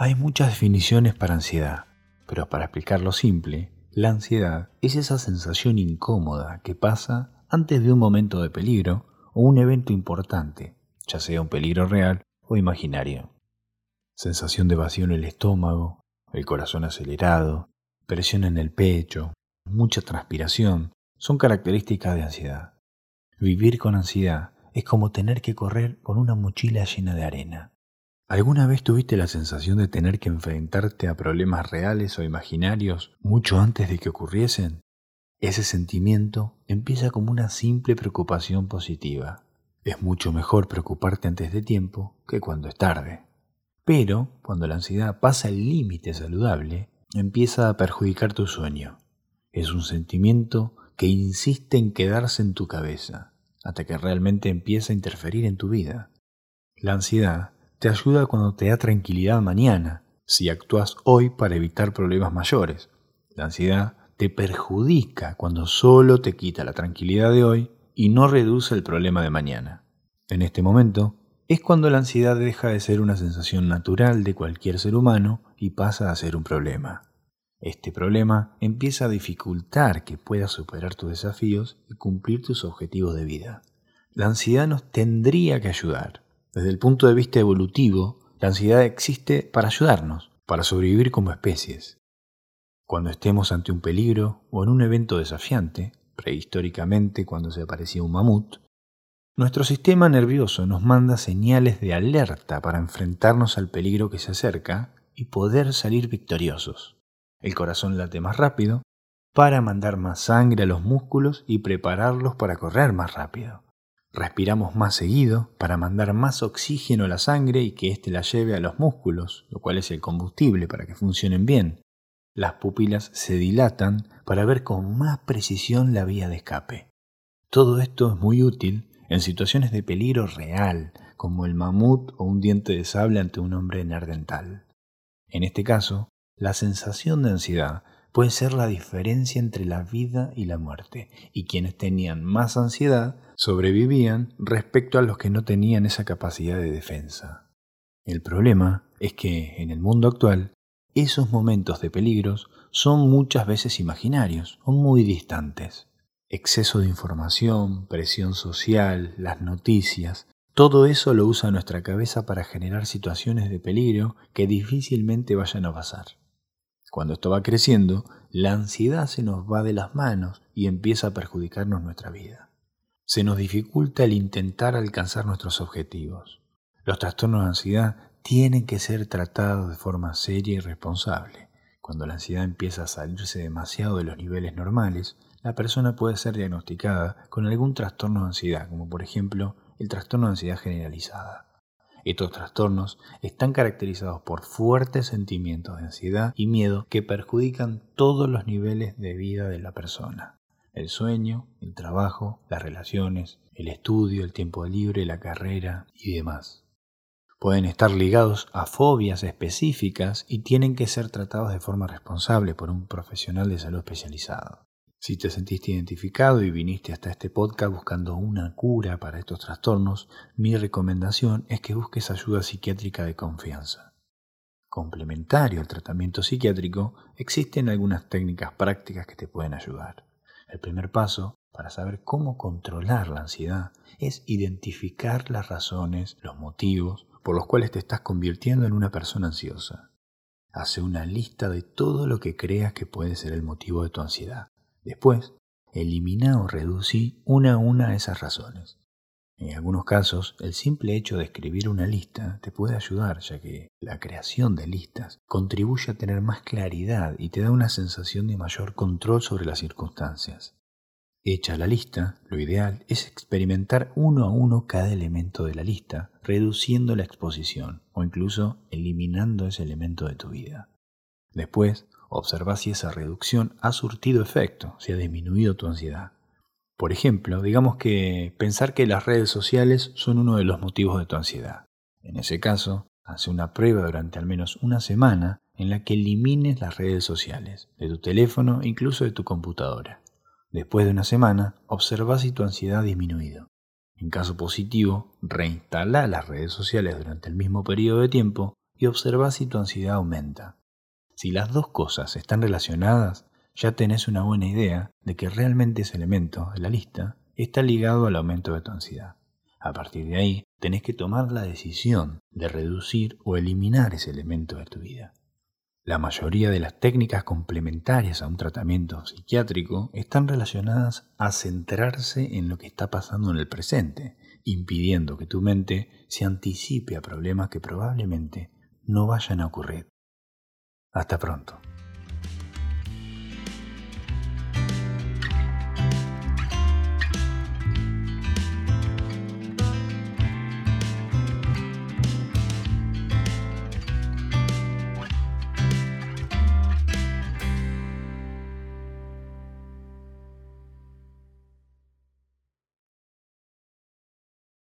Hay muchas definiciones para ansiedad, pero para explicarlo simple, la ansiedad es esa sensación incómoda que pasa antes de un momento de peligro o un evento importante, ya sea un peligro real o imaginario. Sensación de vacío en el estómago, el corazón acelerado, presión en el pecho, mucha transpiración, son características de ansiedad. Vivir con ansiedad es como tener que correr con una mochila llena de arena. ¿Alguna vez tuviste la sensación de tener que enfrentarte a problemas reales o imaginarios mucho antes de que ocurriesen? Ese sentimiento empieza como una simple preocupación positiva. Es mucho mejor preocuparte antes de tiempo que cuando es tarde. Pero cuando la ansiedad pasa el límite saludable, empieza a perjudicar tu sueño. Es un sentimiento que insiste en quedarse en tu cabeza, hasta que realmente empieza a interferir en tu vida. La ansiedad te ayuda cuando te da tranquilidad mañana, si actúas hoy para evitar problemas mayores. La ansiedad te perjudica cuando solo te quita la tranquilidad de hoy y no reduce el problema de mañana. En este momento es cuando la ansiedad deja de ser una sensación natural de cualquier ser humano y pasa a ser un problema. Este problema empieza a dificultar que puedas superar tus desafíos y cumplir tus objetivos de vida. La ansiedad nos tendría que ayudar, desde el punto de vista evolutivo, la ansiedad existe para ayudarnos, para sobrevivir como especies. Cuando estemos ante un peligro o en un evento desafiante, prehistóricamente cuando se aparecía un mamut, nuestro sistema nervioso nos manda señales de alerta para enfrentarnos al peligro que se acerca y poder salir victoriosos. El corazón late más rápido para mandar más sangre a los músculos y prepararlos para correr más rápido. Respiramos más seguido para mandar más oxígeno a la sangre y que éste la lleve a los músculos, lo cual es el combustible para que funcionen bien. Las pupilas se dilatan para ver con más precisión la vía de escape. Todo esto es muy útil en situaciones de peligro real, como el mamut o un diente de sable ante un hombre nerdental. En este caso, la sensación de ansiedad puede ser la diferencia entre la vida y la muerte, y quienes tenían más ansiedad sobrevivían respecto a los que no tenían esa capacidad de defensa. El problema es que en el mundo actual esos momentos de peligros son muchas veces imaginarios o muy distantes. Exceso de información, presión social, las noticias, todo eso lo usa nuestra cabeza para generar situaciones de peligro que difícilmente vayan a pasar. Cuando esto va creciendo, la ansiedad se nos va de las manos y empieza a perjudicarnos nuestra vida. Se nos dificulta el intentar alcanzar nuestros objetivos. Los trastornos de ansiedad tienen que ser tratados de forma seria y responsable. Cuando la ansiedad empieza a salirse demasiado de los niveles normales, la persona puede ser diagnosticada con algún trastorno de ansiedad, como por ejemplo el trastorno de ansiedad generalizada. Estos trastornos están caracterizados por fuertes sentimientos de ansiedad y miedo que perjudican todos los niveles de vida de la persona. El sueño, el trabajo, las relaciones, el estudio, el tiempo libre, la carrera y demás. Pueden estar ligados a fobias específicas y tienen que ser tratados de forma responsable por un profesional de salud especializado. Si te sentiste identificado y viniste hasta este podcast buscando una cura para estos trastornos, mi recomendación es que busques ayuda psiquiátrica de confianza. Complementario al tratamiento psiquiátrico, existen algunas técnicas prácticas que te pueden ayudar. El primer paso para saber cómo controlar la ansiedad es identificar las razones, los motivos por los cuales te estás convirtiendo en una persona ansiosa. Hace una lista de todo lo que creas que puede ser el motivo de tu ansiedad Después, elimina o reducí una a una esas razones. En algunos casos, el simple hecho de escribir una lista te puede ayudar, ya que la creación de listas contribuye a tener más claridad y te da una sensación de mayor control sobre las circunstancias. Hecha la lista, lo ideal es experimentar uno a uno cada elemento de la lista, reduciendo la exposición o incluso eliminando ese elemento de tu vida. Después, Observa si esa reducción ha surtido efecto, si ha disminuido tu ansiedad. Por ejemplo, digamos que pensar que las redes sociales son uno de los motivos de tu ansiedad. En ese caso, hace una prueba durante al menos una semana en la que elimines las redes sociales, de tu teléfono e incluso de tu computadora. Después de una semana, observa si tu ansiedad ha disminuido. En caso positivo, reinstala las redes sociales durante el mismo periodo de tiempo y observa si tu ansiedad aumenta. Si las dos cosas están relacionadas, ya tenés una buena idea de que realmente ese elemento de la lista está ligado al aumento de tu ansiedad. A partir de ahí, tenés que tomar la decisión de reducir o eliminar ese elemento de tu vida. La mayoría de las técnicas complementarias a un tratamiento psiquiátrico están relacionadas a centrarse en lo que está pasando en el presente, impidiendo que tu mente se anticipe a problemas que probablemente no vayan a ocurrir. Hasta pronto.